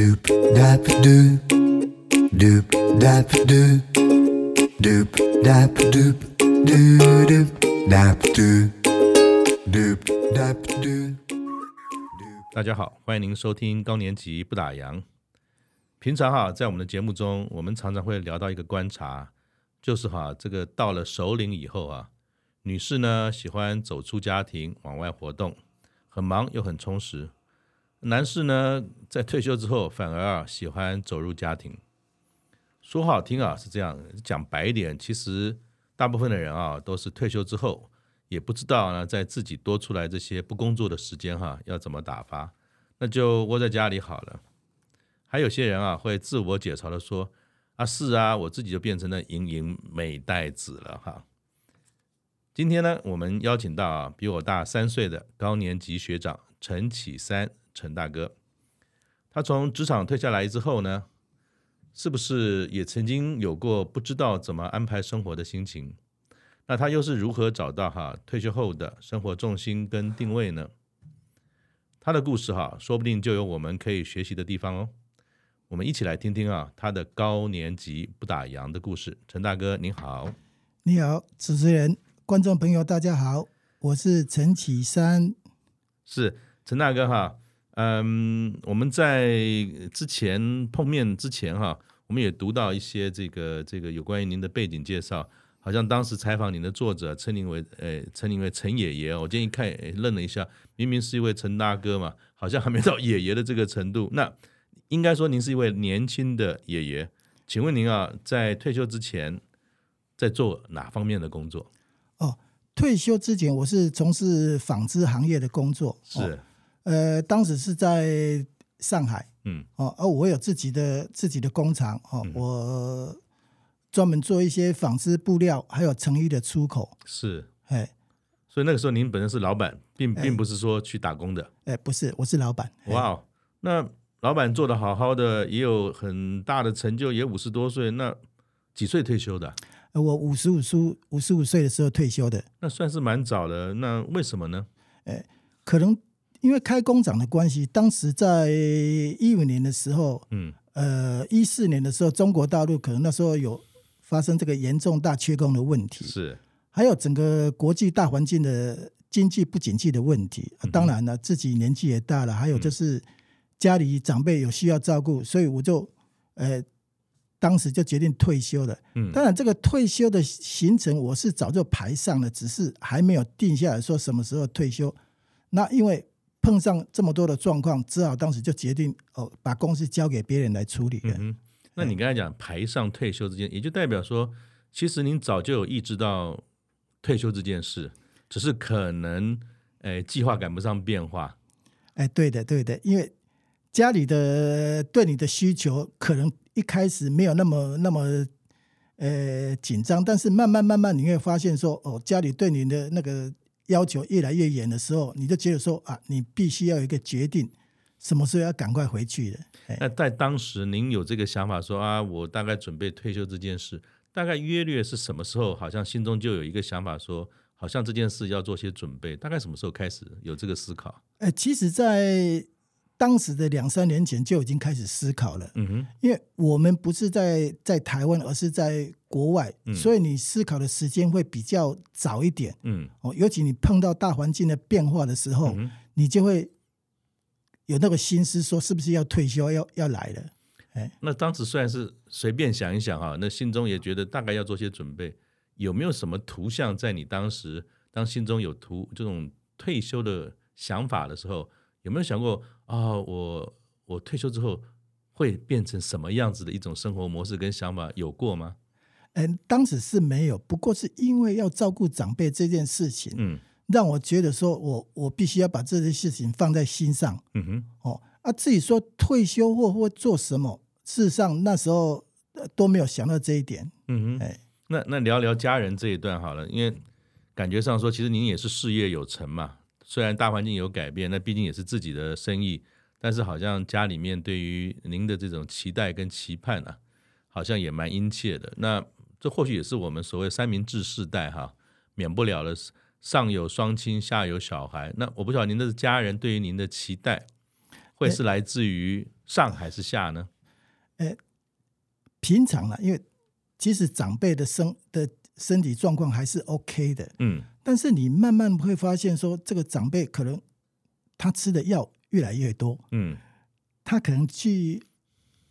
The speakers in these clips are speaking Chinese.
Doop dap doop doop dap doop doop dap doop doo doop dap doop doop dap doop。大家好，欢迎您收听高年级不打烊。平常哈，在我们的节目中，我们常常会聊到一个观察，就是哈，这个到了首领以后啊，女士呢喜欢走出家庭往外活动，很忙又很充实。男士呢，在退休之后，反而啊喜欢走入家庭。说好听啊是这样，讲白一点，其实大部分的人啊，都是退休之后，也不知道呢，在自己多出来这些不工作的时间哈、要怎么打发，那就窝在家里好了。还有些人啊，会自我解嘲的说：“啊，是啊，我自己就变成了盈盈美代子了哈。”今天呢，我们邀请到啊，比我大三岁的高年级学长陈启三。陈大哥，他从职场退下来之后呢，是不是也曾经有过不知道怎么安排生活的心情？那他又是如何找到哈退休后的生活重心跟定位呢？他的故事哈，说不定就有我们可以学习的地方哦。我们一起来听听啊，他的高年级不打烊的故事。陈大哥您好，你好，主持人、观众朋友大家好，我是陈启山，是陈大哥哈。嗯，我们在之前碰面之前哈，我们也读到一些这个这个有关于您的背景介绍，好像当时采访您的作者称您为呃称您为陈爷爷，我今天一看诶愣了一下，明明是一位陈大哥嘛，好像还没到爷爷的这个程度。那应该说您是一位年轻的爷爷，请问您啊，在退休之前在做哪方面的工作？哦，退休之前我是从事纺织行业的工作，是。哦呃，当时是在上海，嗯，哦，而我有自己的自己的工厂，哦，嗯、我专门做一些纺织布料，还有成衣的出口，是，哎，所以那个时候您本身是老板，并并不是说去打工的，哎，不是，我是老板。哇、wow，那老板做得好好的，也有很大的成就，也五十多岁，那几岁退休的？我五十五岁，五十五岁的时候退休的，那算是蛮早的。那为什么呢？哎，可能。因为开工厂的关系，当时在一五年的时候，嗯，呃，一四年的时候，中国大陆可能那时候有发生这个严重大缺工的问题，是，还有整个国际大环境的经济不景气的问题。嗯、当然了，自己年纪也大了，还有就是家里长辈有需要照顾，所以我就，呃，当时就决定退休了。嗯，当然这个退休的行程我是早就排上了，只是还没有定下来说什么时候退休。那因为碰上这么多的状况，只好当时就决定哦，把公司交给别人来处理。嗯，那你刚才讲排上退休这件，也就代表说，其实您早就有意识到退休这件事，只是可能诶计划赶不上变化。哎，对的，对的，因为家里的对你的需求可能一开始没有那么那么呃紧张，但是慢慢慢慢你会发现说，哦，家里对你的那个。要求越来越严的时候，你就觉得说啊，你必须要有一个决定，什么时候要赶快回去的。那在当时，您有这个想法说啊，我大概准备退休这件事，大概约略是什么时候？好像心中就有一个想法说，好像这件事要做些准备。大概什么时候开始有这个思考？呃，其实，在当时的两三年前就已经开始思考了。嗯哼，因为我们不是在在台湾，而是在。国外，所以你思考的时间会比较早一点。嗯，哦，尤其你碰到大环境的变化的时候，嗯，你就会有那个心思，说是不是要退休，要要来了。哎，那当时虽然是随便想一想哈，那心中也觉得大概要做些准备。有没有什么图像在你当时当心中有图这种退休的想法的时候，有没有想过啊，哦，我我退休之后会变成什么样子的一种生活模式跟想法？有过吗？嗯，当时是没有，不过是因为要照顾长辈这件事情，嗯，让我觉得说我我必须要把这件事情放在心上，嗯哼，哦，啊，自己说退休或或做什么，事实上那时候都没有想到这一点，嗯哼，哎，那那聊聊家人这一段好了，因为感觉上说，其实您也是事业有成嘛，虽然大环境有改变，那毕竟也是自己的生意，但是好像家里面对于您的这种期待跟期盼啊，好像也蛮殷切的，那。这或许也是我们所谓三明治世代哈，免不了的上有双亲，下有小孩。那我不晓得您的家人对于您的期待，会是来自于上还是下呢？呃，平常呢，因为其实长辈的身的身体状况还是 OK 的，嗯，但是你慢慢会发现说，这个长辈可能他吃的药越来越多，嗯，他可能去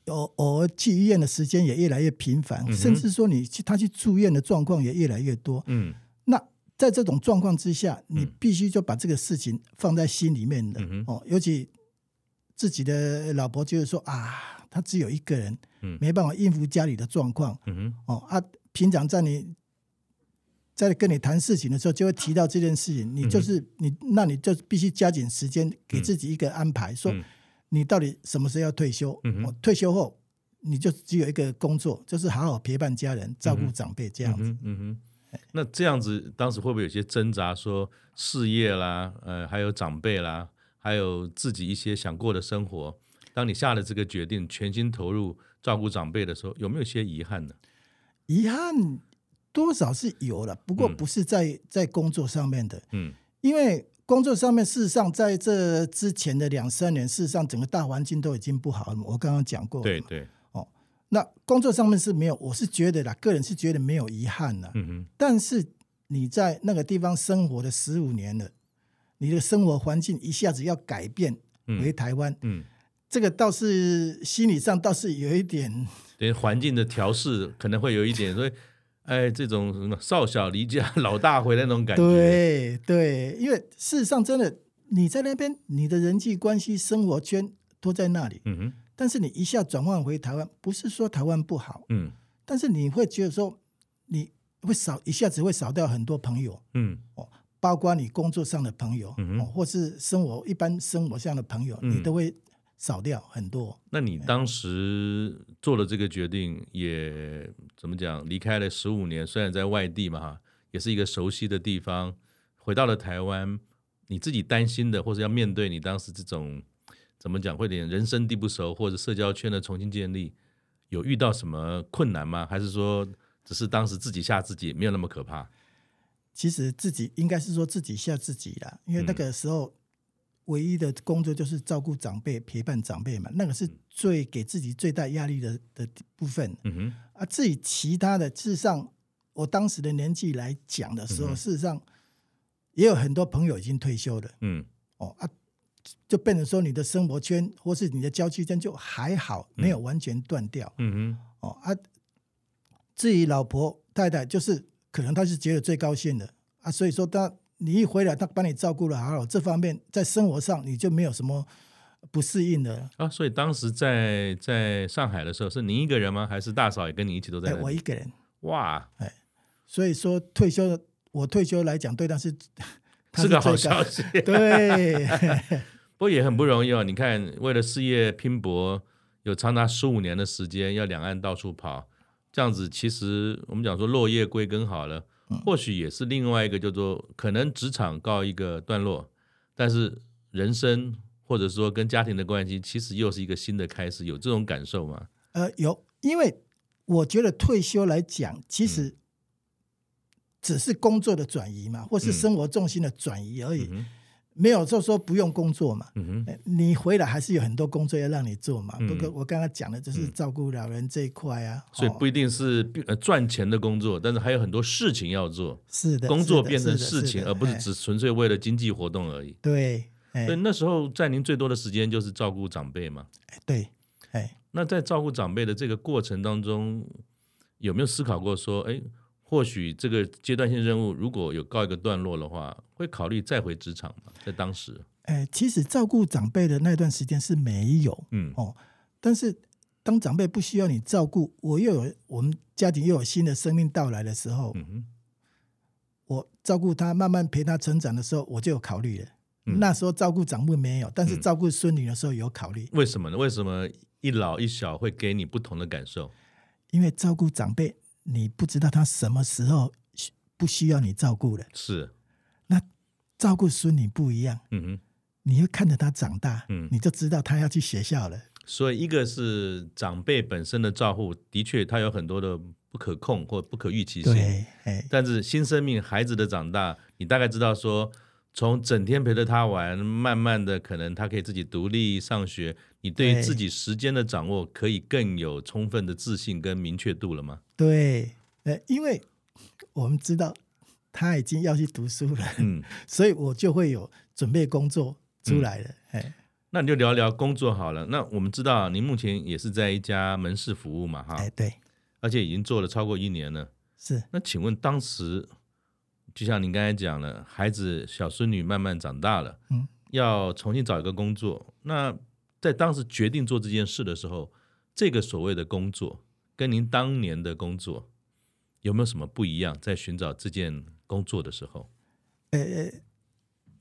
偶偶尔去医院的时间也越来越频繁，嗯，甚至说你去他去住院的状况也越来越多，嗯，那在这种状况之下，你必须就把这个事情放在心里面的、嗯、哦，尤其自己的老婆就是说啊。他只有一个人，没办法应付家里的状况。嗯，哦啊，平常在你在跟你谈事情的时候，就会提到这件事情。你就是你，那你就必须加紧时间，给自己一个安排，说你到底什么时候要退休？哦，退休后你就只有一个工作，就是好好陪伴家人、照顾长辈这样子。嗯哼，那这样子当时会不会有些挣扎？说事业啦，呃，还有长辈啦，还有自己一些想过的生活。当你下了这个决定，全心投入照顾长辈的时候，有没有些遗憾呢？遗憾多少是有了，不过不是在、嗯、在工作上面的。嗯，因为工作上面，事实上在这之前的两三年，事实上整个大环境都已经不好了。我刚刚讲过，对对。哦，那工作上面是没有，我是觉得啦，个人是觉得没有遗憾了。嗯哼。但是你在那个地方生活了十五年了，你的生活环境一下子要改变回台湾，嗯。嗯这个倒是心理上倒是有一点，对环境的调试可能会有一点，所以，哎，这种什么少小离家 老大回来那种感觉。对对，因为事实上真的你在那边，你的人际关系、生活圈都在那里。嗯哼。但是你一下转换回台湾，不是说台湾不好，嗯，但是你会觉得说你会少一下子会少掉很多朋友，嗯，哦，包括你工作上的朋友，嗯哼，或是生活一般生活上的朋友，你都会。少掉很多。那你当时做了这个决定，也怎么讲？离开了十五年，虽然在外地嘛，哈，也是一个熟悉的地方。回到了台湾，你自己担心的，或者要面对你当时这种怎么讲，会点人生地不熟，或者社交圈的重新建立，有遇到什么困难吗？还是说，只是当时自己吓自己，没有那么可怕？其实自己应该是说自己吓自己了，因为那个时候。嗯唯一的工作就是照顾长辈、陪伴长辈嘛，那个是最给自己最大压力的的部分。嗯哼，啊，至于其他的，事实上，我当时的年纪来讲的时候，嗯、事实上也有很多朋友已经退休了。嗯，哦啊，就变成说你的生活圈或是你的交际圈就还好，没有完全断掉。嗯哼，哦啊，至于老婆太太，就是可能她是觉得最高兴的啊，所以说她。你一回来，他把你照顾得好好，这方面在生活上你就没有什么不适应的啊。所以当时在在上海的时候，是您一个人吗？还是大嫂也跟你一起都在？我一个人。哇，哎，所以说退休，我退休来讲，对但是 他是个好消息。对，不过也很不容易哦。你看，为了事业拼搏，有长达十五年的时间要两岸到处跑，这样子其实我们讲说落叶归根好了。或许也是另外一个叫做可能职场告一个段落，但是人生或者说跟家庭的关系，其实又是一个新的开始，有这种感受吗？呃，有，因为我觉得退休来讲，其实只是工作的转移嘛，或是生活重心的转移而已。嗯嗯没有就说不用工作嘛，嗯哼，你回来还是有很多工作要让你做嘛。不过、嗯、我刚刚讲的就是照顾老人这一块啊，所以不一定是赚钱的工作，但是还有很多事情要做。是的，工作变成事情，而不是只纯粹为了经济活动而已。对，所以那时候在您最多的时间就是照顾长辈嘛。对，那在照顾长辈的这个过程当中，有没有思考过说，哎？或许这个阶段性任务如果有告一个段落的话，会考虑再回职场吗？在当时，哎，其实照顾长辈的那段时间是没有，嗯哦，但是当长辈不需要你照顾，我又有我们家庭又有新的生命到来的时候，嗯哼，我照顾他，慢慢陪他成长的时候，我就有考虑了。嗯、那时候照顾长辈没有，但是照顾孙女的时候有考虑。为什么呢？为什么一老一小会给你不同的感受？因为照顾长辈。你不知道他什么时候不需要你照顾了，是。那照顾孙女不一样，嗯哼，你会看着他长大，嗯，你就知道他要去学校了。所以，一个是长辈本身的照顾，的确他有很多的不可控或不可预期性，对，但是新生命孩子的长大，你大概知道说，从整天陪着他玩，慢慢的可能他可以自己独立上学，你对于自己时间的掌握可以更有充分的自信跟明确度了吗？对，呃，因为我们知道他已经要去读书了，嗯，所以我就会有准备工作出来了，哎、嗯，那你就聊聊工作好了。那我们知道您目前也是在一家门市服务嘛，哈，哎，对，而且已经做了超过一年了，是。那请问当时？就像您刚才讲了，孩子小孙女慢慢长大了，嗯，要重新找一个工作。那在当时决定做这件事的时候，这个所谓的工作跟您当年的工作有没有什么不一样？在寻找这件工作的时候，呃，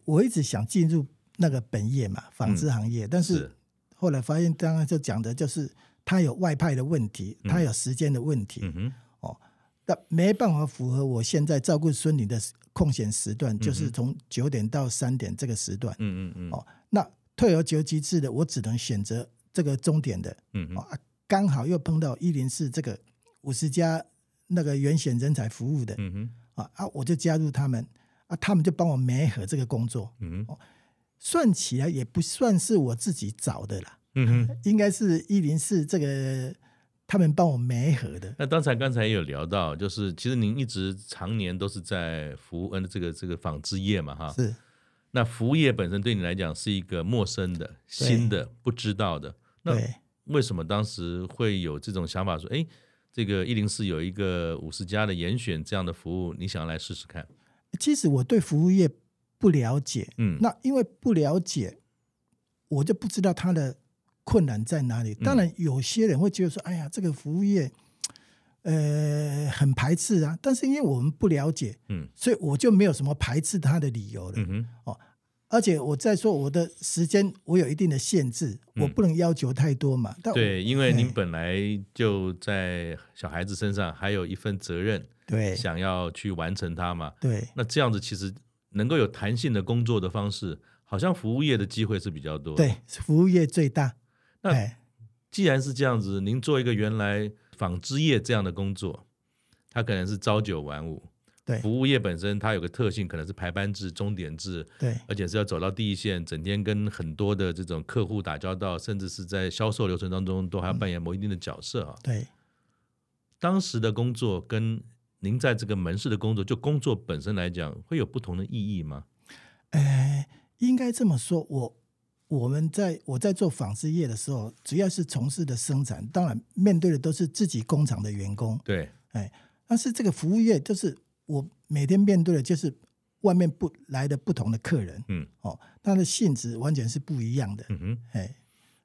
我一直想进入那个本业嘛，纺织行业，嗯，但是后来发现，刚刚就讲的就是他有外派的问题，他有时间的问题，嗯哼。那没办法符合我现在照顾孙女的空闲时段，嗯、就是从九点到三点这个时段。嗯嗯嗯。哦，那退而求其次的，我只能选择这个终点的。嗯嗯。啊，刚好又碰到一零四这个五十家那个原选人才服务的。嗯哼。啊啊，我就加入他们啊，他们就帮我媒合这个工作。嗯哼。哦，算起来也不算是我自己找的啦。嗯哼。应该是一零四这个。他们帮我媒合的。那刚才刚才也有聊到，就是其实您一直常年都是在服务嗯这个这个纺织业嘛哈。是。那服务业本身对你来讲是一个陌生的、新的、不知道的。那为什么当时会有这种想法说，哎，这个一零四有一个五十家的严选这样的服务，你想要来试试看？其实我对服务业不了解，嗯，那因为不了解，我就不知道它的。困难在哪里？当然，有些人会觉得说：“哎呀，这个服务业，呃，很排斥啊。”但是因为我们不了解，嗯，所以我就没有什么排斥他的理由了。嗯哼，哦，而且我再说我的时间，我有一定的限制，我不能要求太多嘛。对，因为您本来就在小孩子身上还有一份责任，对，想要去完成它嘛。对，那这样子其实能够有弹性的工作的方式，好像服务业的机会是比较多。对，服务业最大。那既然是这样子，您做一个原来纺织业这样的工作，它可能是朝九晚五。对，服务业本身它有个特性，可能是排班制、钟点制。对，而且是要走到第一线，整天跟很多的这种客户打交道，甚至是在销售流程当中都还要扮演某一定的角色啊。对，当时的工作跟您在这个门市的工作，就工作本身来讲，会有不同的意义吗？呃，应该这么说，我。我们在我在做纺织业的时候，主要是从事的生产，当然面对的都是自己工厂的员工。对，哎，但是这个服务业就是我每天面对的就是外面不来的不同的客人。嗯，哦，他的性质完全是不一样的。嗯哼，哎，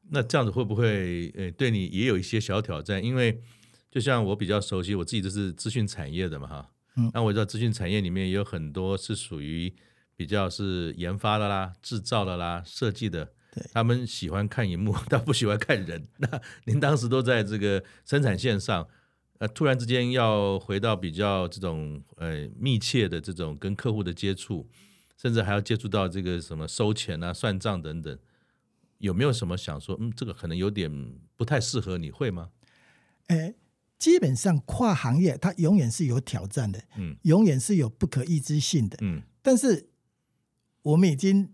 那这样子会不会呃对你也有一些小挑战？因为就像我比较熟悉，我自己都是资讯产业的嘛，哈。嗯，那我知道资讯产业里面也有很多是属于。比较是研发的啦、制造的啦、设计的，对，他们喜欢看荧幕，但不喜欢看人。那您当时都在这个生产线上，呃，突然之间要回到比较这种呃密切的这种跟客户的接触，甚至还要接触到这个什么收钱啊、算账等等，有没有什么想说，嗯，这个可能有点不太适合你，会吗？呃，基本上跨行业它永远是有挑战的，嗯，永远是有不可预知性的，嗯，但是。我们已经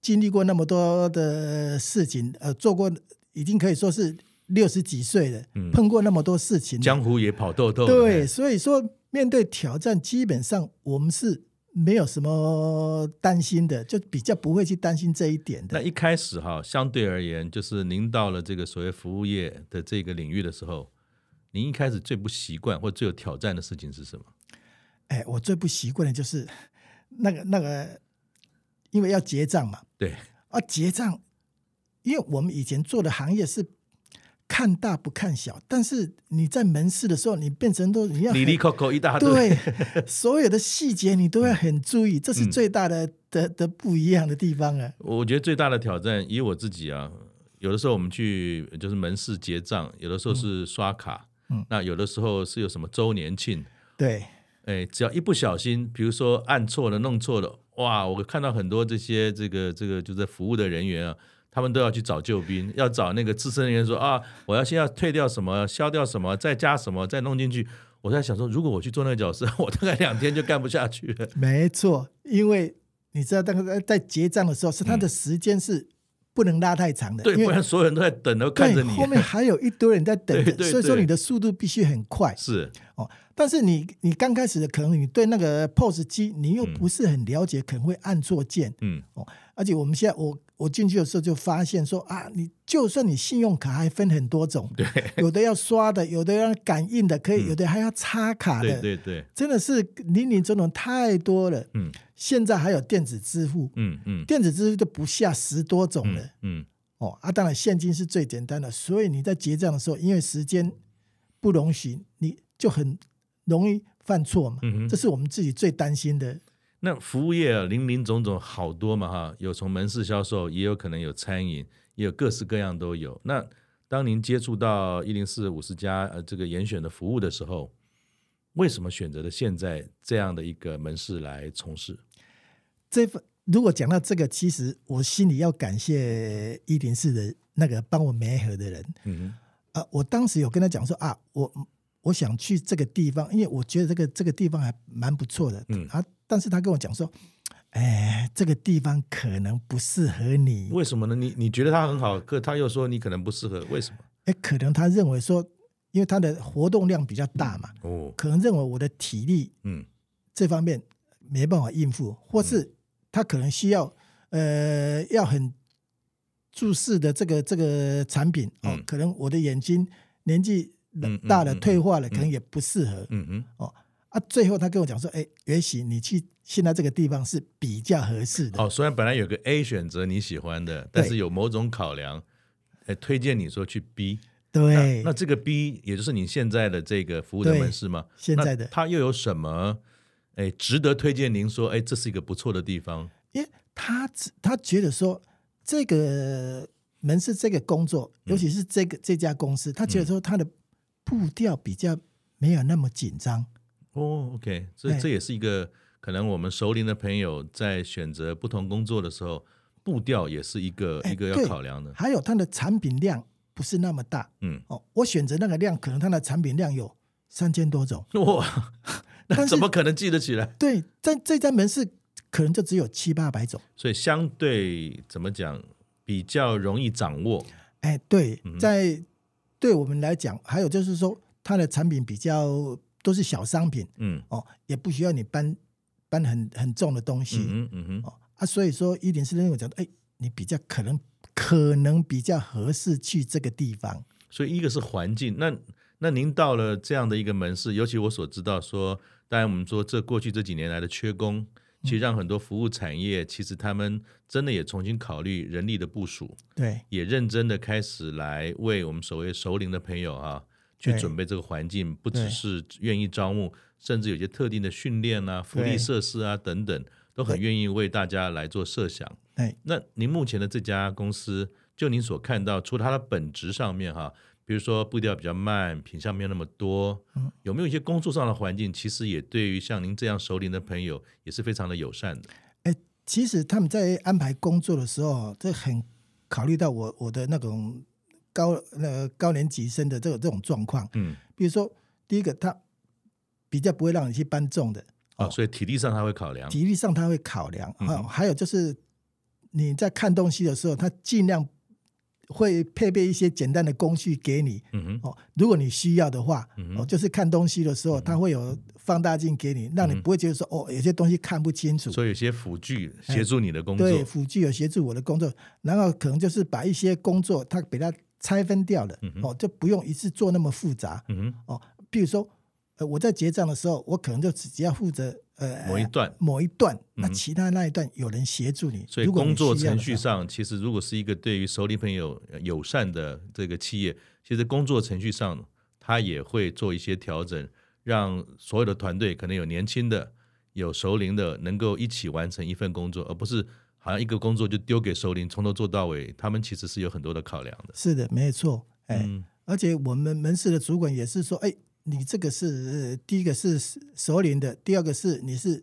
经历过那么多的事情，呃，做过已经可以说是六十几岁的，嗯，碰过那么多事情，江湖也跑豆豆。对，所以说面对挑战，基本上我们是没有什么担心的，就比较不会去担心这一点的。那一开始哈，相对而言，就是您到了这个所谓服务业的这个领域的时候，您一开始最不习惯或最有挑战的事情是什么？哎，我最不习惯的就是 那个那个。因为要结账嘛，对啊，结账，因为我们以前做的行业是看大不看小，但是你在门市的时候，你变成都你要里里扣扣一大堆，对，所有的细节你都要很注意，这是最大的、嗯、的的不一样的地方啊。我觉得最大的挑战，以我自己啊，有的时候我们去就是门市结账，有的时候是刷卡，嗯，那有的时候是有什么周年庆，对，哎，只要一不小心，比如说按错了、弄错了。哇！我看到很多这些这个这个就在服务的人员啊，他们都要去找救兵，要找那个资深人员说啊，我要先要退掉什么，消掉什么，再加什么，再弄进去。我在想说，如果我去做那个角色，我大概两天就干不下去了。没错，因为你知道，那个在结账的时候，是他的时间是不能拉太长的，对，不然所有人都在等，都看着你，后面还有一堆人在等着，对对对，所以说你的速度必须很快。是哦，但是你你刚开始的可能你对那个 POS 机你又不是很了解，嗯、可能会按错键，嗯哦，而且我们现在我。我进去的时候就发现说啊，你就算你信用卡还分很多种，对，有的要刷的，有的要感应的，可以，有的还要插卡的，对对对，真的是林林总总太多了。嗯，现在还有电子支付，嗯嗯，电子支付都不下十多种了，嗯哦啊，当然现金是最简单的，所以你在结账的时候，因为时间不容许，你就很容易犯错嘛，嗯，这是我们自己最担心的。那服务业啊，林林总总好多嘛哈，有从门市销售，也有可能有餐饮，也有各式各样都有。那当您接触到一零四五十家呃这个严选的服务的时候，为什么选择了现在这样的一个门市来从事？这份如果讲到这个，其实我心里要感谢一零四的那个帮我媒合的人。嗯啊、呃，我当时有跟他讲说啊，我我想去这个地方，因为我觉得这个这个地方还蛮不错的。嗯啊。但是他跟我讲说，哎，这个地方可能不适合你。为什么呢？你你觉得他很好，可他又说你可能不适合，为什么？哎，可能他认为说，因为他的活动量比较大嘛，哦，可能认为我的体力，嗯，这方面没办法应付，嗯、或是他可能需要，呃，要很注视的这个这个产品哦，嗯、可能我的眼睛年纪大了、嗯嗯嗯、退化了，可能也不适合，嗯嗯，哦。啊，最后他跟我讲说：“哎，也许你去现在这个地方是比较合适的。”哦，虽然本来有个 A 选择你喜欢的，但是有某种考量，哎，推荐你说去 B。对，那，那这个 B 也就是你现在的这个服务的门市吗？现在的他又有什么？哎，值得推荐您说？哎，这是一个不错的地方。因为他他觉得说这个门市这个工作，尤其是这个、嗯、这家公司，他觉得说他的步调比较没有那么紧张。哦、oh，OK，这这也是一个可能我们熟龄的朋友在选择不同工作的时候，步调也是一个一个要考量的。还有它的产品量不是那么大，嗯，哦，我选择那个量，可能它的产品量有三千多种，哇，那怎么可能记得起来？对，在这家门市可能就只有七八百种，所以相对怎么讲比较容易掌握。哎，对，在对我们来讲，还有就是说它的产品比较。都是小商品，嗯，哦，也不需要你搬搬很很重的东西，嗯嗯嗯，哦啊，所以说一零四认为讲，哎，你比较可能可能比较合适去这个地方。所以一个是环境，那那您到了这样的一个门市，尤其我所知道说，当然我们说这过去这几年来的缺工，其实让很多服务产业其实他们真的也重新考虑人力的部署，对，也认真的开始来为我们所谓熟龄的朋友啊。去准备这个环境，不只是愿意招募，甚至有些特定的训练啊、福利设施啊等等，都很愿意为大家来做设想。那您目前的这家公司，就您所看到，除了它的本质上面哈，比如说步调比较慢，品相没有那么多，有没有一些工作上的环境，其实也对于像您这样熟龄的朋友也是非常的友善的？哎，其实他们在安排工作的时候，这很考虑到我我的那种。高呃高年级生的这种这种状况，嗯，比如说第一个，他比较不会让你去搬重的，哦，所以体力上他会考量，体力上他会考量。啊，嗯，还有就是你在看东西的时候，他尽量。会配备一些简单的工具给你，嗯哼，哦，如果你需要的话，嗯、哦，就是看东西的时候，他会有放大镜给你，让你不会觉得说，哦，有些东西看不清楚。所以有些辅具协助你的工作，对，辅具有协助我的工作，然后可能就是把一些工作他给它拆分掉了，哦，就不用一次做那么复杂，嗯，哦，比如说，呃，我在结账的时候，我可能就只要负责。呃，某一段，某一段，那其他那一段有人协助你。嗯、所以工作程序上，其实如果是一个对于熟龄朋友友善的这个企业，其实工作程序上，他也会做一些调整，让所有的团队可能有年轻的、有熟龄的，能够一起完成一份工作，而不是好像一个工作就丢给首领，从头做到尾。他们其实是有很多的考量的。是的，没错。哎，嗯、而且我们门市的主管也是说，哎。你这个是第一个是首领的，第二个是你是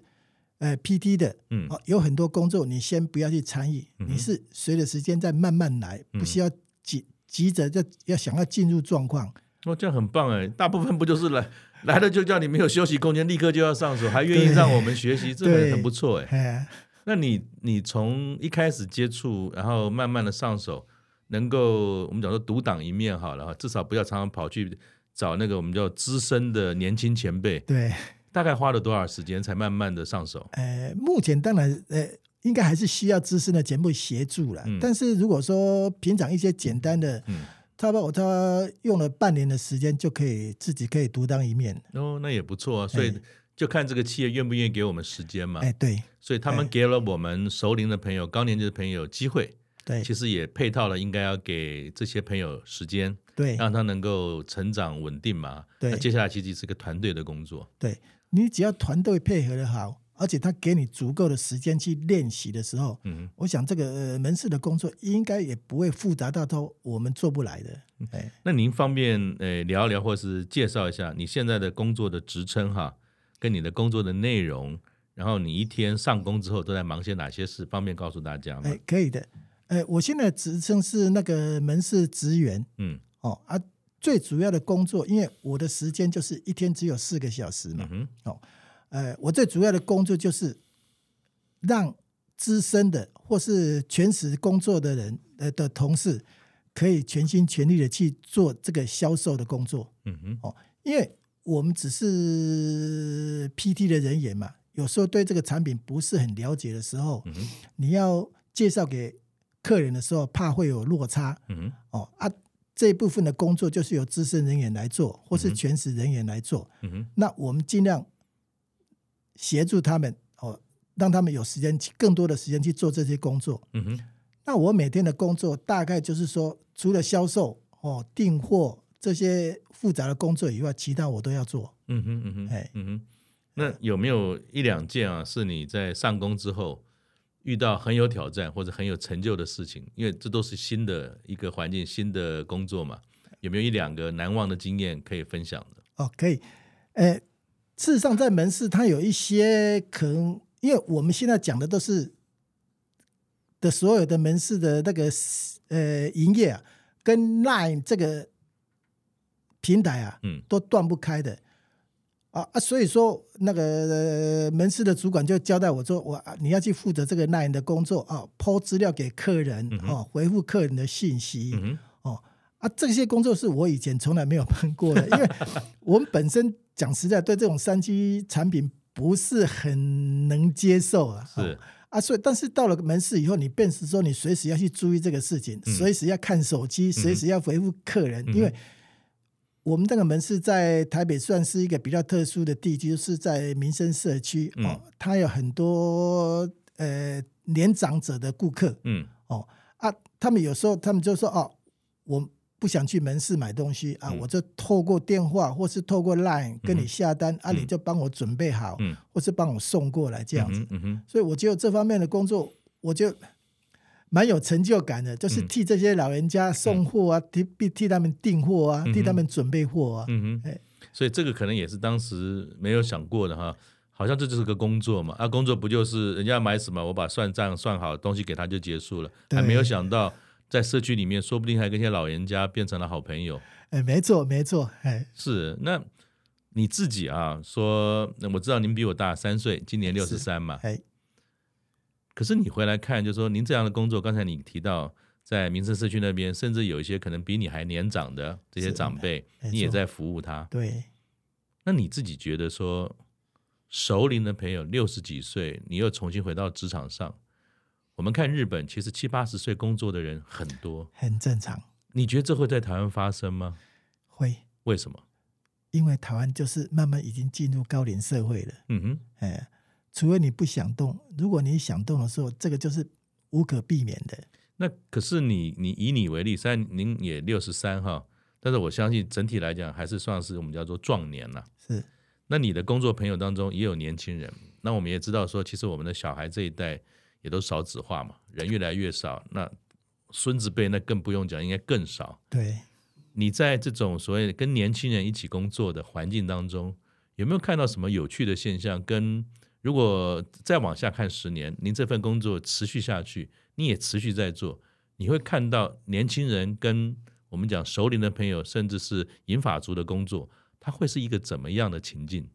呃 PT 的，嗯，有很多工作你先不要去参与，嗯、你是随着时间再慢慢来，不需要急急着就要想要进入状况。哦，这样很棒哎！大部分不就是来来了就叫你没有休息空间，立刻就要上手，还愿意让我们学习，这个很不错哎。那你你从一开始接触，然后慢慢的上手，能够我们讲说独当一面好了哈，至少不要常常跑去找那个我们叫资深的年轻前辈。对，大概花了多少时间才慢慢的上手？呃，目前当然呃，应该还是需要资深的前辈协助了。嗯、但是如果说平常一些简单的，嗯，他把我他用了半年的时间就可以自己可以独当一面。哦，那也不错啊。所以就看这个企业愿不愿意给我们时间嘛。哎，对。所以他们给了我们熟龄的朋友、高年级的朋友机会。对，其实也配套了，应该要给这些朋友时间，对，让他能够成长稳定嘛。对，那接下来其实是个团队的工作。对，你只要团队配合的好，而且他给你足够的时间去练习的时候，嗯，我想这个、呃、门市的工作应该也不会复杂到都我们做不来的。哎，那您方便呃聊一聊，或是介绍一下你现在的工作的职称哈，跟你的工作的内容。然后你一天上工之后都在忙些哪些事？方便告诉大家吗？哎，可以的。哎，我现在职称是那个门市职员。嗯，哦啊，最主要的工作，因为我的时间就是一天只有四个小时嘛。嗯哼。哦，呃，我最主要的工作就是让资深的或是全职工作的人呃的同事，可以全心全力的去做这个销售的工作。嗯哼。哦，因为我们只是 PT 的人员嘛。有时候对这个产品不是很了解的时候，嗯、你要介绍给客人的时候，怕会有落差。嗯、哦啊，这一部分的工作就是由资深人员来做，或是全职人员来做。嗯、那我们尽量协助他们，哦，让他们有时间，更多的时间去做这些工作。嗯、那我每天的工作大概就是说，除了销售、哦订货这些复杂的工作以外，其他我都要做。嗯哼嗯哼，哎，嗯哼。那有没有一两件啊，是你在上工之后遇到很有挑战或者很有成就的事情？因为这都是新的一个环境、新的工作嘛。有没有一两个难忘的经验可以分享的？哦，可以。哎，事实上，在门市它有一些可能，因为我们现在讲的都是的所有的门市的那个呃营业啊，跟 Line 这个平台啊，嗯，都断不开的。啊啊，所以说那个、呃、门市的主管就交代我说，我你要去负责这个 LINE 的工作啊，抛资料给客人啊，回复客人的信息、嗯、哦啊，这些工作是我以前从来没有碰过的，因为 我们本身讲实在对这种三 G 产品不是很能接受啊，是。啊，所以但是到了门市以后，你便是说你随时要去注意这个事情，嗯、随时要看手机，随时要回复客人，嗯、因为。我们这个门市在台北算是一个比较特殊的地区，就是在民生社区、嗯、哦，它有很多呃年长者的顾客，嗯。哦啊，他们有时候他们就说哦，我不想去门市买东西啊，嗯、我就透过电话或是透过 Line 跟你下单、嗯、啊，你就帮我准备好，嗯、或是帮我送过来这样子，所以我觉得这方面的工作，我就。蛮有成就感的，就是替这些老人家送货啊，嗯、替替他们订货啊，嗯、替他们准备货啊。嗯哼，所以这个可能也是当时没有想过的哈，好像这就是个工作嘛。啊，工作不就是人家买什么，我把算账算好，东西给他就结束了，对还没有想到在社区里面，说不定还跟一些老人家变成了好朋友。哎，没错，没错，哎，是。那你自己啊，说，我知道您比我大三岁，今年六十三嘛。哎。可是你回来看，就是说您这样的工作，刚才你提到在民生社区那边，甚至有一些可能比你还年长的这些长辈，你也在服务他。对，那你自己觉得说，熟龄的朋友六十几岁，你又重新回到职场上，我们看日本，其实七八十岁工作的人很多，很正常。你觉得这会在台湾发生吗？会。为什么？因为台湾就是慢慢已经进入高龄社会了。嗯哼，哎。除非你不想动，如果你想动的时候，这个就是无可避免的。那可是你，你以你为例，虽然您也六十三哈，但是我相信整体来讲还是算是我们叫做壮年了。是。那你的工作朋友当中也有年轻人，那我们也知道说，其实我们的小孩这一代也都少子化嘛，人越来越少，那孙子辈那更不用讲，应该更少。对。你在这种所谓跟年轻人一起工作的环境当中，有没有看到什么有趣的现象？跟如果再往下看十年，您这份工作持续下去，你也持续在做，你会看到年轻人跟我们讲熟龄的朋友，甚至是银发族的工作，它会是一个怎么样的情境？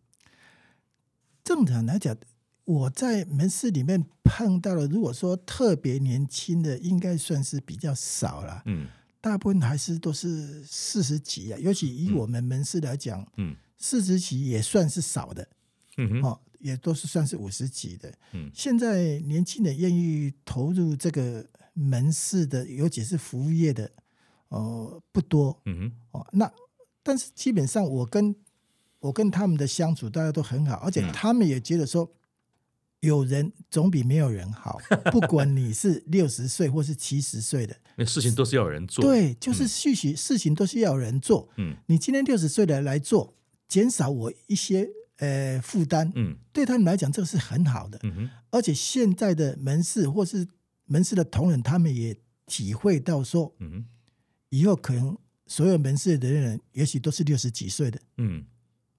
正常来讲，我在门市里面碰到了，如果说特别年轻的，应该算是比较少了。嗯，大部分还是都是四十几啊，尤其以我们门市来讲，嗯，四十几也算是少的。嗯哼，哦，也都是算是五十几的。嗯，现在年轻人愿意投入这个门市的，尤其是服务业的，呃，不多。嗯哼，哦，那但是基本上我跟我跟他们的相处，大家都很好，而且他们也觉得说，有人总比没有人好。不管你是 六十岁或是七十岁的，那事情都是要有人做。对，就是续续事情都是要有人做。嗯，你今天六十岁的来做，减少我一些。呃，负担，嗯，对他们来讲，这个是很好的，嗯哼，而且现在的门市或是门市的同仁，他们也体会到说，嗯哼，以后可能所有门市的人，也许都是六十几岁的，嗯，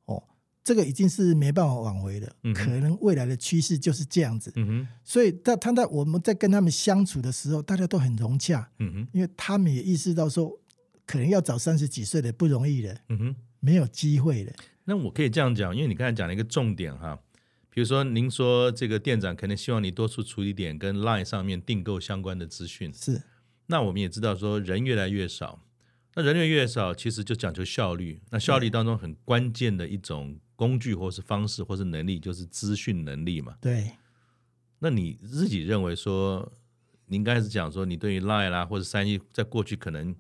哦，这个已经是没办法挽回了，嗯，可能未来的趋势就是这样子，嗯哼，所以在他在我们在跟他们相处的时候，大家都很融洽，嗯哼，因为他们也意识到说，可能要找三十几岁的不容易了，嗯哼，没有机会了。那我可以这样讲，因为你刚才讲了一个重点哈，比如说您说这个店长可能希望你多出处理点跟 Line 上面订购相关的资讯，是。那我们也知道说人越来越少，那人越越少，其实就讲究效率。那效率当中很关键的一种工具或是方式或是能力，就是资讯能力嘛。对。那你自己认为说，您刚开始讲说你对于 Line 啦或者三一，在过去可能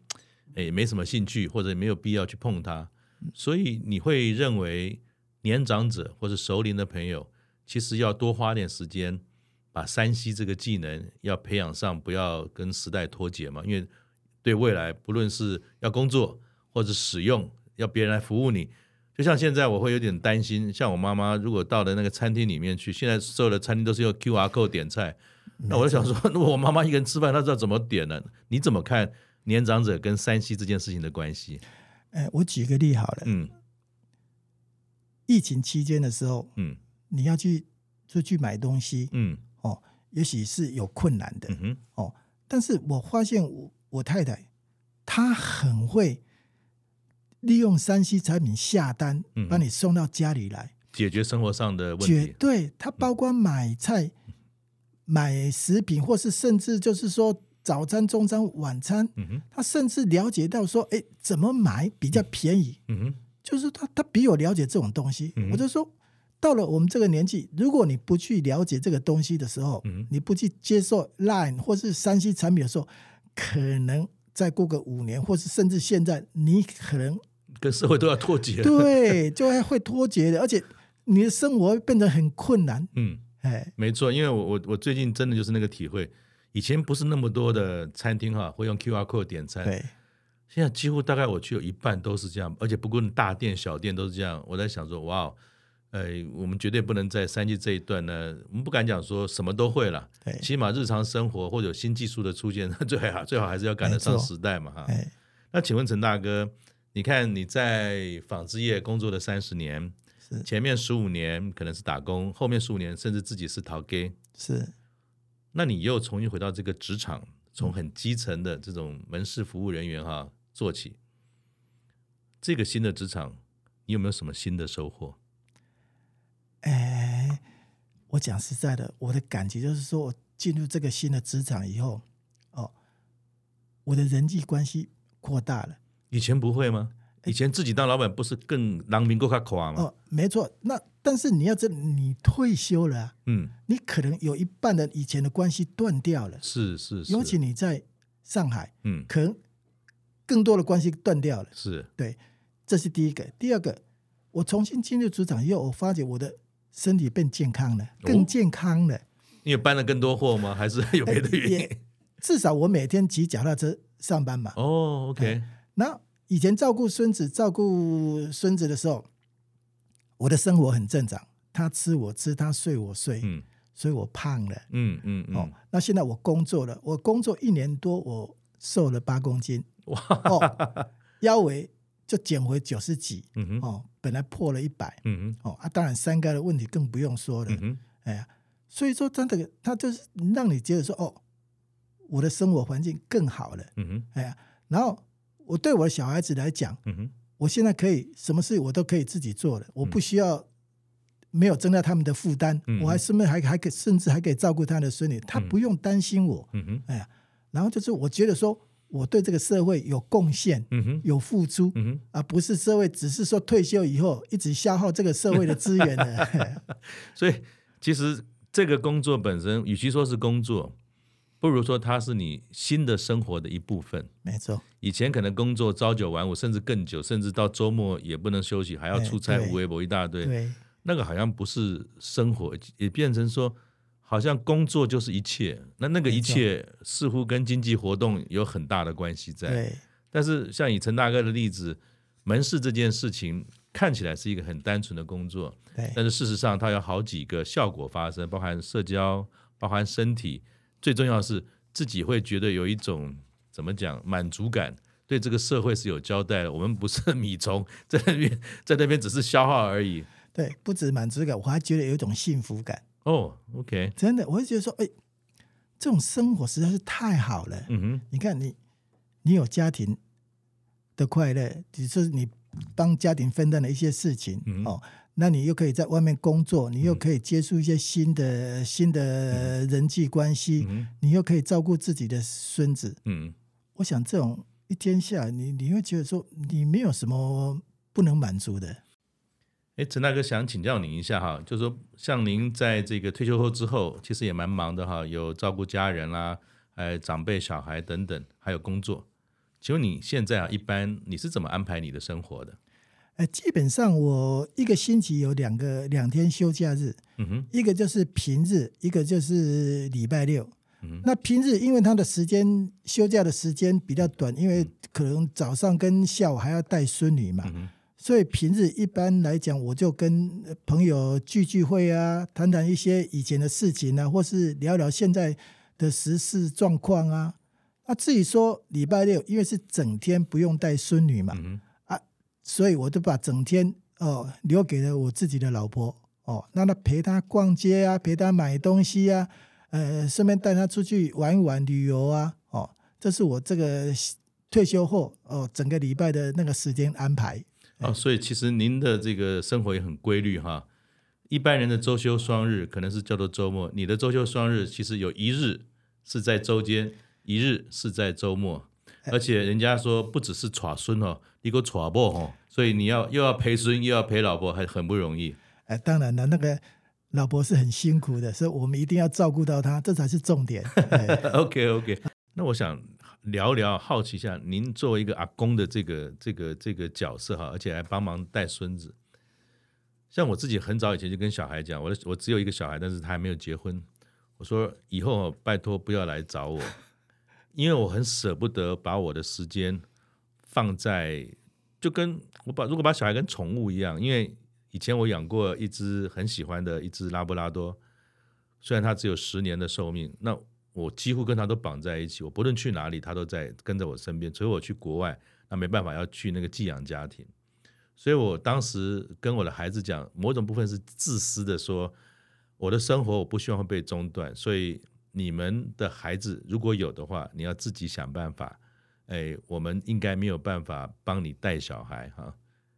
诶没什么兴趣，或者没有必要去碰它。所以你会认为年长者或者熟龄的朋友，其实要多花点时间，把山西这个技能要培养上，不要跟时代脱节嘛。因为对未来，不论是要工作或者使用，要别人来服务你，就像现在我会有点担心，像我妈妈如果到了那个餐厅里面去，现在所有的餐厅都是用 QR code 点菜，那我就想说，如果我妈妈一个人吃饭，她知道怎么点呢？你怎么看年长者跟山西这件事情的关系？哎，我举个例好了。嗯，疫情期间的时候，嗯，你要去出去买东西，嗯，哦，也许是有困难的，嗯哼，哦，但是我发现我我太太她很会利用山西产品下单，嗯。把你送到家里来，解决生活上的问题。绝对，她包括买菜、嗯、买食品，或是甚至就是说。早餐、中餐、晚餐，嗯，他甚至了解到说，哎，怎么买比较便宜？就是他他比我了解这种东西。嗯，我就说，到了我们这个年纪，如果你不去了解这个东西的时候，嗯，你不去接受 Line 或是 3C 产品的时候，可能再过个五年，或是甚至现在，你可能跟社会都要脱节。对，就会会脱节的，而且你的生活会变得很困难。嗯，哎，没错，因为我我我最近真的就是那个体会。以前不是那么多的餐厅哈，会用 QR code 点餐。对，现在几乎大概我去有一半都是这样，而且不论大店小店都是这样。我在想说，哇，呃，我们绝对不能在三 G 这一段呢，我们不敢讲说什么都会了。对，起码日常生活或者有新技术的出现，最好最好还是要赶得上时代嘛哈。那请问陈大哥，你看你在纺织业工作的三十年，是前面十五年可能是打工，后面十五年甚至自己是头家。是。那你又重新回到这个职场，从很基层的这种门市服务人员哈做起，这个新的职场，你有没有什么新的收获？哎，我讲实在的，我的感觉就是说，我进入这个新的职场以后，哦，我的人际关系扩大了。以前不会吗？以前自己当老板不是更狼民够卡垮吗？哦，没错。那但是你要知道，你退休了，嗯，你可能有一半的以前的关系断掉了。是是是。尤其你在上海，嗯，可能更多的关系断掉了。是对，这是第一个。第二个，我重新进入职场以后，我发觉我的身体变健康了，更健康了。哦，你有搬了更多货吗？还是有别的原因？至少我每天骑脚踏车上班嘛。哦，OK。那以前照顾孙子、照顾孙子的时候，我的生活很正常，他吃我吃，他睡我睡，嗯，所以我胖了，嗯嗯嗯。哦，那现在我工作了，我工作一年多，我瘦了八公斤，哇，哦，腰围就减回九十几，嗯哼，哦，本来破了一百，嗯哼，哦啊，当然三高的问题更不用说了，哎呀，所以说真的，他就是让你觉得说，哦，我的生活环境更好了，嗯哼，哎呀，然后。我对我的小孩子来讲，嗯哼，我现在可以什么事我都可以自己做了，我不需要没有增加他们的负担，嗯、我还顺便还还可以甚至还可以照顾他的孙女，他不用担心我。嗯哼，哎呀，然后就是我觉得说我对这个社会有贡献，嗯哼，有付出，嗯哼，而不是社会只是说退休以后一直消耗这个社会的资源的。所以其实这个工作本身，与其说是工作。不如说，它是你新的生活的一部分。没错，以前可能工作朝九晚五，甚至更久，甚至到周末也不能休息，还要出差，无微博一大堆。对，那个好像不是生活，也变成说，好像工作就是一切。那那个一切似乎跟经济活动有很大的关系在。对。但是像以陈大哥的例子，门市这件事情看起来是一个很单纯的工作，对。但是事实上，它有好几个效果发生，包含社交，包含身体。最重要的是自己会觉得有一种怎么讲满足感，对这个社会是有交代的。我们不是 米虫，在那边在那边只是消耗而已。对，不止满足感，我还觉得有一种幸福感。哦，OK，真的，我就觉得说，哎，这种生活实在是太好了。嗯哼，你看你，你有家庭的快乐，只是你帮家庭分担了一些事情、嗯、哦。那你又可以在外面工作，你又可以接触一些新的、嗯、新的人际关系，嗯、你又可以照顾自己的孙子。嗯，我想这种一天下来，你你会觉得说，你没有什么不能满足的。哎，陈大哥想请教您一下哈，就是说，像您在这个退休后之后，其实也蛮忙的哈，有照顾家人啦，呃，长辈、小孩等等，还有工作。请问你现在啊，一般你是怎么安排你的生活的？基本上我一个星期有两个两天休假日，嗯哼，一个就是平日，一个就是礼拜六。嗯，那平日因为他的时间休假的时间比较短，因为可能早上跟下午还要带孙女嘛，嗯，所以平日一般来讲，我就跟朋友聚聚会啊，谈谈一些以前的事情啊，或是聊聊现在的时事状况啊。那至于说礼拜六，因为是整天不用带孙女嘛。嗯所以我就把整天哦留给了我自己的老婆哦，让她陪她逛街啊，陪她买东西啊，呃，顺便带她出去玩一玩旅游啊，哦，这是我这个退休后哦整个礼拜的那个时间安排。哦，所以其实您的这个生活也很规律哈。一般人的周休双日可能是叫做周末，你的周休双日其实有一日是在周间，一日是在周末。而且人家说不只是耍孙哦，一个娶某哦，所以你要又要陪孙又要陪老婆，还很不容易。哎，当然了，那个老婆是很辛苦的，所以我们一定要照顾到她，这才是重点。OK OK，那我想聊聊，好奇一下，您作为一个阿公的这个这个这个角色哈，而且还帮忙带孙子。像我自己很早以前就跟小孩讲，我的我只有一个小孩，但是他还没有结婚。我说以后拜托不要来找我。因为我很舍不得把我的时间放在，就跟我把如果把小孩跟宠物一样，因为以前我养过一只很喜欢的一只拉布拉多，虽然它只有十年的寿命，那我几乎跟它都绑在一起，我不论去哪里，它都在跟着我身边，所以我去国外，那没办法要去那个寄养家庭，所以我当时跟我的孩子讲，某种部分是自私的说，我的生活我不希望会被中断，所以。你们的孩子如果有的话，你要自己想办法。哎，我们应该没有办法帮你带小孩哈。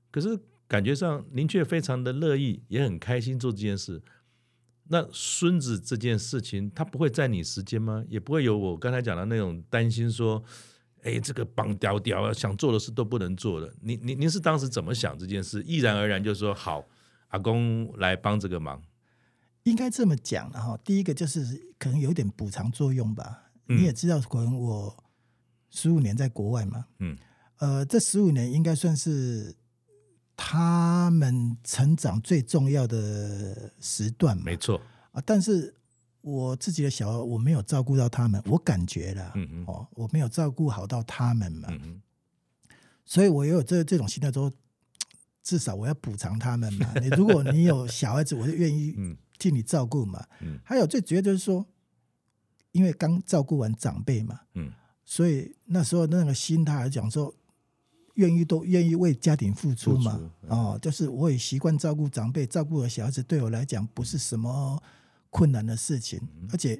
可是感觉上您却非常的乐意，也很开心做这件事。那孙子这件事情，他不会占你时间吗？也不会有我刚才讲的那种担心，说，哎，这个绑吊吊，想做的事都不能做了。您您您是当时怎么想这件事？毅然而然就说好，阿公来帮这个忙。应该这么讲的哈，第一个就是可能有点补偿作用吧。嗯、你也知道，可能我十五年在国外嘛，嗯，呃，这十五年应该算是他们成长最重要的时段嘛，没错。啊。但是我自己的小孩，我没有照顾到他们，我感觉了，嗯嗯，哦，我没有照顾好到他们嘛，嗯嗯，所以我也有这这种心态，说至少我要补偿他们嘛。你如果你有小孩子，我就愿意，嗯。替你照顾嘛，嗯，还有最主要就是说，因为刚照顾完长辈嘛，嗯，所以那时候那个心态来讲说，愿意都愿意为家庭付出嘛，哦，就是我也习惯照顾长辈，照顾我小孩子，对我来讲不是什么困难的事情，嗯、而且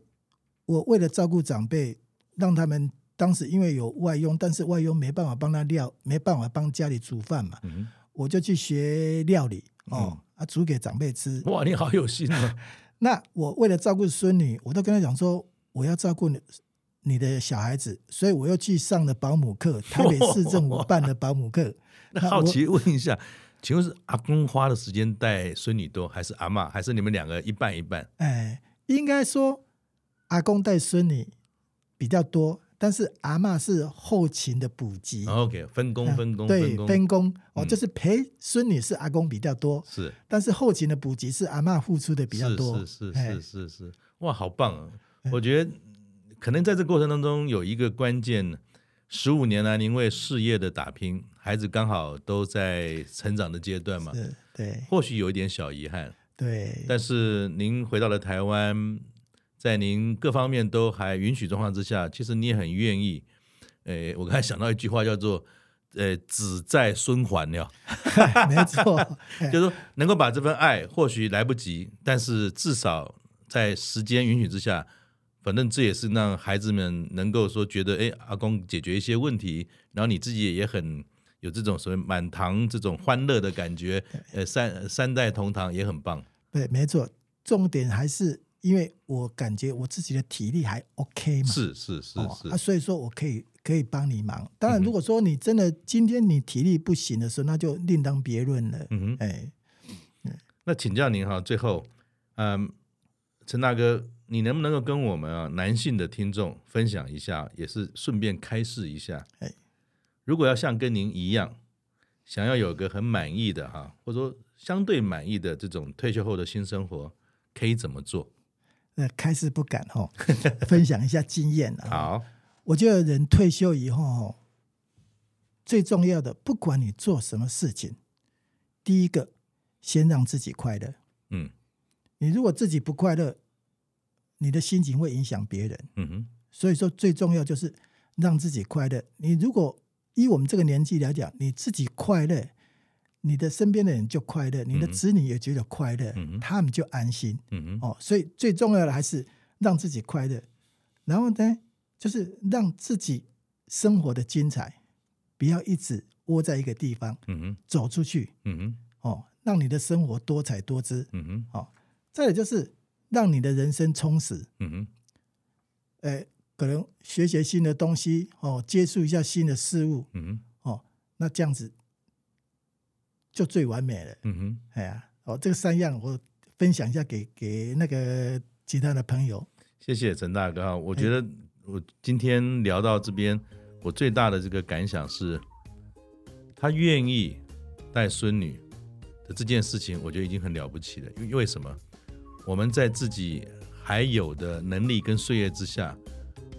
我为了照顾长辈，让他们当时因为有外佣，但是外佣没办法帮他料，没办法帮家里煮饭嘛，嗯，我就去学料理哦。嗯啊，煮给长辈吃。哇，你好有心啊！那我为了照顾孙女，我都跟他讲说，我要照顾你你的小孩子，所以我又去上了保姆课，台北市政府办的保姆课。那好奇问一下，请问是阿公花的时间带孙女多，还是阿嬷，还是你们两个一半一半？哎，应该说阿公带孙女比较多。但是阿嬷是后勤的补给，OK，分工分工，对，分工，分工哦，就是陪孙女是阿公比较多，是，但是后勤的补给是阿嬷付出的比较多，是是是是是是，哇，好棒啊！我觉得可能在这过程当中有一个关键，十五年来您为事业的打拼，孩子刚好都在成长的阶段嘛，对，或许有一点小遗憾，对，但是您回到了台湾。在您各方面都还允许状况之下，其实你也很愿意。诶，我刚才想到一句话叫做“呃，子在孙还了”，没错，就是说能够把这份爱，或许来不及，但是至少在时间允许之下，反正这也是让孩子们能够说觉得，哎，阿公解决一些问题，然后你自己也很有这种所谓满堂这种欢乐的感觉，呃，三三代同堂也很棒。对，没错，重点还是。因为我感觉我自己的体力还 OK 嘛，是是是是、哦、啊，所以说我可以可以帮你忙。当然，如果说你真的今天你体力不行的时候，那就另当别论了。嗯哼，哎，那请教您哈，最后，嗯，陈大哥，你能不能够跟我们啊男性的听众分享一下，也是顺便开示一下，哎，如果要像跟您一样，想要有个很满意的哈，或者说相对满意的这种退休后的新生活，可以怎么做？开示不敢哈，分享一下经验啊。好，我觉得人退休以后，最重要的，不管你做什么事情，第一个先让自己快乐。嗯，你如果自己不快乐，你的心情会影响别人。嗯哼，所以说最重要就是让自己快乐。你如果以我们这个年纪来讲，你自己快乐。你的身边的人就快乐，你的子女也觉得快乐，嗯、他们就安心。嗯、哼哦，所以最重要的还是让自己快乐，然后呢，就是让自己生活的精彩，不要一直窝在一个地方。嗯、哼走出去。嗯、哼哦，让你的生活多彩多姿。嗯、哼哦，再有就是让你的人生充实。嗯哼呃、可能学学新的东西，哦，接触一下新的事物。嗯、哼哦，那这样子。就最完美了。嗯哼，哎呀，哦，这个三样我分享一下给给那个其他的朋友。谢谢陈大哥，我觉得我今天聊到这边，我最大的这个感想是，他愿意带孙女的这件事情，我觉得已经很了不起了。因为为什么？我们在自己还有的能力跟岁月之下，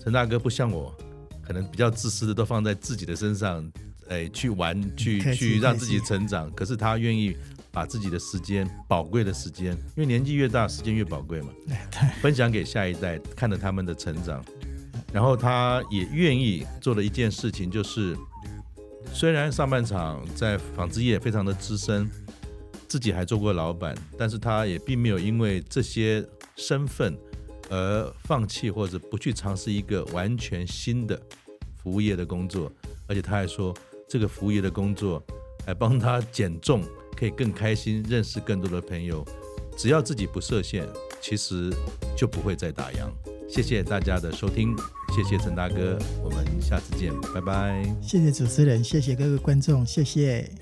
陈大哥不像我，可能比较自私的都放在自己的身上。哎，去玩，去去让自己成长。可是他愿意把自己的时间，宝贵的时间，因为年纪越大，时间越宝贵嘛，分享给下一代，看着他们的成长。然后他也愿意做的一件事情，就是虽然上半场在纺织业非常的资深，自己还做过老板，但是他也并没有因为这些身份而放弃或者不去尝试一个完全新的服务业的工作，而且他还说。这个服务业的工作，来帮他减重，可以更开心，认识更多的朋友。只要自己不设限，其实就不会再打烊。谢谢大家的收听，谢谢陈大哥，我们下次见，拜拜。谢谢主持人，谢谢各位观众，谢谢。